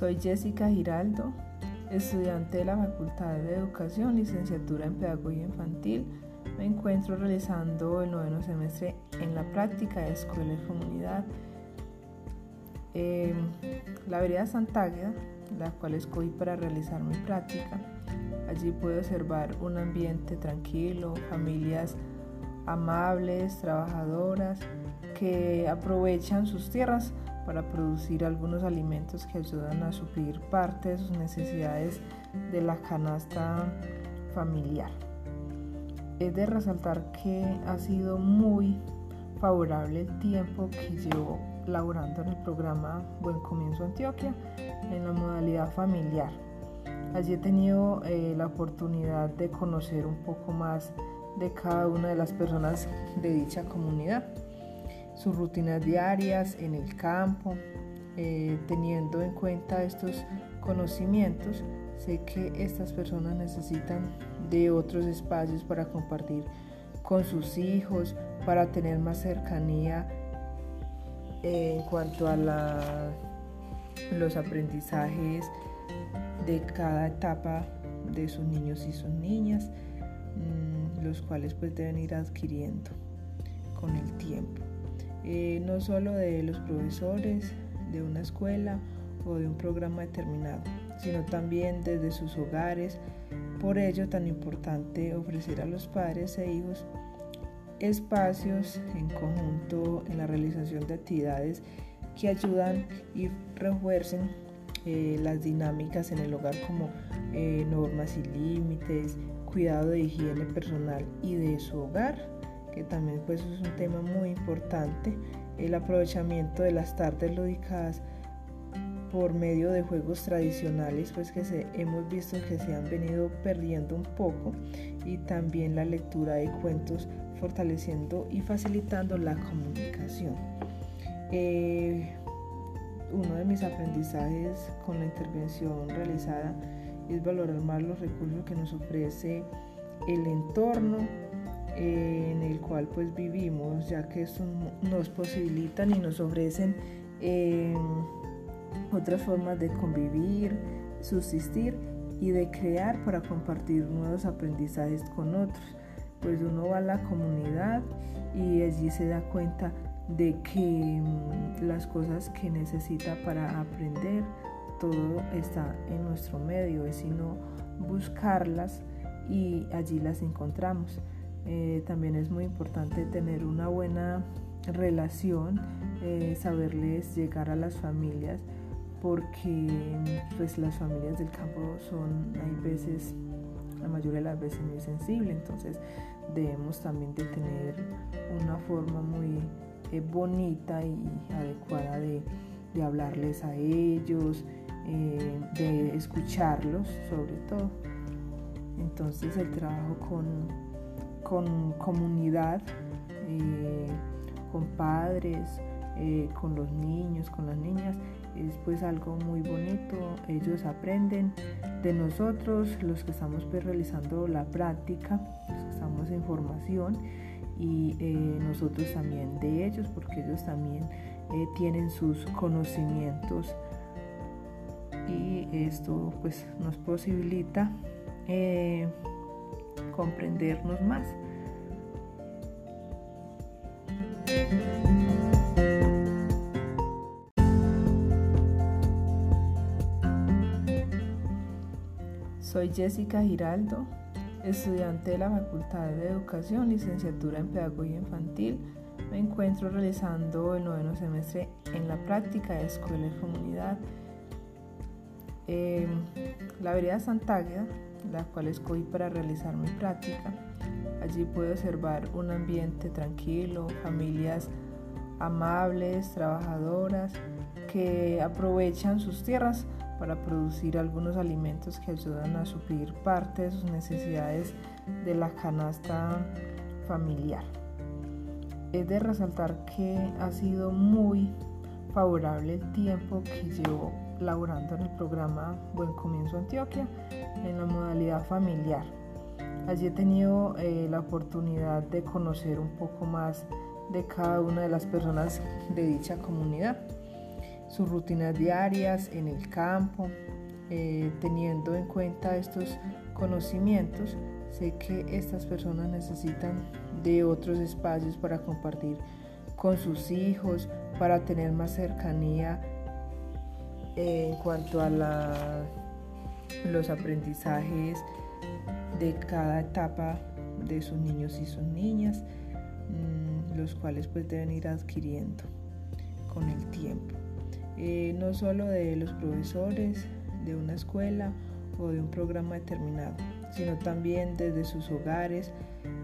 Soy Jessica Giraldo, estudiante de la Facultad de Educación, licenciatura en Pedagogía Infantil. Me encuentro realizando el noveno semestre en la práctica de escuela y comunidad. Eh, la vereda Santa Águeda, la cual escogí para realizar mi práctica. Allí puedo observar un ambiente tranquilo, familias amables, trabajadoras, que aprovechan sus tierras para producir algunos alimentos que ayudan a suplir parte de sus necesidades de la canasta familiar. Es de resaltar que ha sido muy favorable el tiempo que llevo laborando en el programa Buen Comienzo Antioquia en la modalidad familiar. Allí he tenido eh, la oportunidad de conocer un poco más de cada una de las personas de dicha comunidad, sus rutinas diarias en el campo, eh, teniendo en cuenta estos conocimientos, sé que estas personas necesitan de otros espacios para compartir con sus hijos, para tener más cercanía eh, en cuanto a los aprendizajes de cada etapa de sus niños y sus niñas, mm, los cuales pues deben ir adquiriendo con el tiempo. Eh, no solo de los profesores de una escuela o de un programa determinado, sino también desde sus hogares. Por ello, tan importante ofrecer a los padres e hijos espacios en conjunto en la realización de actividades que ayudan y refuercen eh, las dinámicas en el hogar como eh, normas y límites, cuidado de higiene personal y de su hogar, que también pues es un tema muy importante, el aprovechamiento de las tardes lúdicas por medio de juegos tradicionales pues que se, hemos visto que se han venido perdiendo un poco y también la lectura de cuentos fortaleciendo y facilitando la comunicación. Eh, uno de mis aprendizajes con la intervención realizada es valorar más los recursos que nos ofrece el entorno eh, en el cual pues vivimos, ya que eso nos posibilitan y nos ofrecen eh, otras formas de convivir, subsistir y de crear para compartir nuevos aprendizajes con otros. Pues uno va a la comunidad y allí se da cuenta de que mm, las cosas que necesita para aprender, todo está en nuestro medio, es sino buscarlas y allí las encontramos. Eh, también es muy importante tener una buena relación, eh, saberles llegar a las familias, porque pues las familias del campo son, hay veces, la mayoría de las veces muy sensibles, entonces debemos también de tener una forma muy bonita y adecuada de, hablarles a ellos, eh, de escucharlos sobre todo. Entonces el trabajo con, con comunidad, eh, con padres, eh, con los niños, con las niñas, es pues algo muy bonito. Ellos aprenden de nosotros, los que estamos pues, realizando la práctica, los que estamos en formación y eh, nosotros también de ellos porque ellos también tienen sus conocimientos y esto pues nos posibilita comprendernos más. Soy Jessica Giraldo, estudiante de la Facultad de Educación, licenciatura en Pedagogía Infantil. Me encuentro realizando el noveno semestre en la práctica de escuela y comunidad. Eh, la vereda Santa Águeda, la cual escogí para realizar mi práctica. Allí puedo observar un ambiente tranquilo, familias amables, trabajadoras, que aprovechan sus tierras para producir algunos alimentos que ayudan a suplir parte de sus necesidades de la canasta familiar. Es de resaltar que ha sido muy favorable el tiempo que llevo laborando en el programa Buen Comienzo Antioquia en la modalidad familiar. Allí he tenido eh, la oportunidad de conocer un poco más de cada una de las personas de dicha comunidad. sus rutinas diarias en el campo. Eh, teniendo en cuenta estos conocimientos, sé que estas personas necesitan de otros espacios para compartir con sus hijos, para tener más cercanía en cuanto a los aprendizajes de cada etapa de sus niños y sus niñas, mm, los cuales pues deben ir adquiriendo con el tiempo. Eh, no solo de los profesores de una escuela o de un programa determinado, sino también desde sus hogares.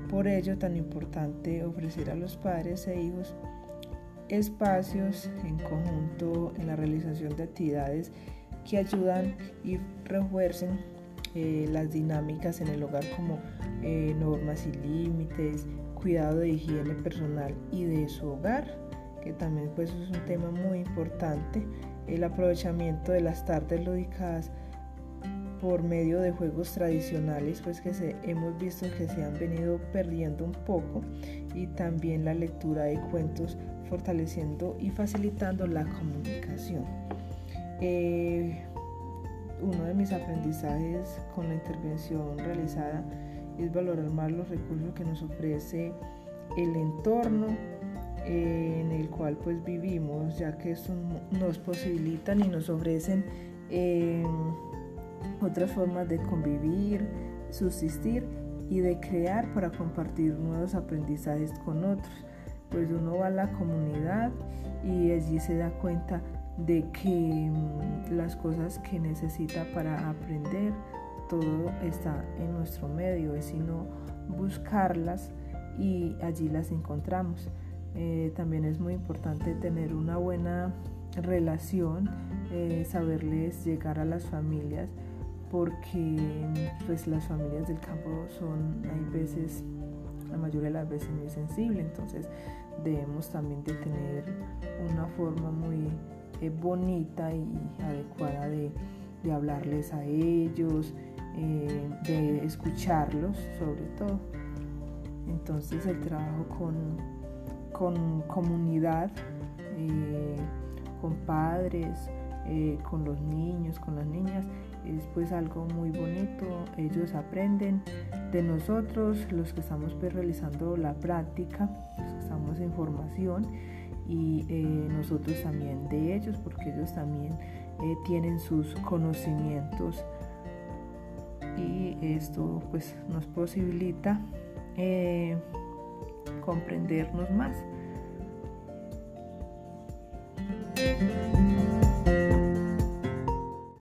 Por ello, tan importante ofrecer a los padres e hijos espacios en conjunto en la realización de actividades que ayudan y refuercen eh, las dinámicas en el hogar como eh, normas y límites, cuidado de higiene personal y de su hogar, que también pues es un tema muy importante, el aprovechamiento de las tardes lúdicas por medio de juegos tradicionales pues que hemos visto que se han venido perdiendo un poco y también la lectura de cuentos fortaleciendo y facilitando la comunicación. Eh, uno de mis aprendizajes con la intervención realizada es valorar más los recursos que nos ofrece el entorno eh, en el cual pues vivimos, ya que nos posibilitan y nos ofrecen eh, otras formas de convivir, subsistir y de crear para compartir nuevos aprendizajes con otros. Pues uno va a la comunidad y allí se da cuenta de que mm, las cosas que necesita para aprender, todo está en nuestro medio, es sino buscarlas y allí las encontramos. Eh, también es muy importante tener una buena relación, eh, saberles llegar a las familias, porque pues las familias del campo son, hay veces, la mayoría de las veces muy sensible, entonces debemos también de tener una forma muy eh, bonita y adecuada de, hablarles a ellos, eh, de escucharlos sobre todo. Entonces el trabajo con, con comunidad, eh, con padres, con los niños, con las niñas, es pues algo muy bonito. Ellos aprenden de nosotros, los que estamos pues, realizando la práctica, los que estamos en formación y eh, nosotros también de ellos porque ellos también eh, tienen sus conocimientos y esto pues nos posibilita eh, comprendernos más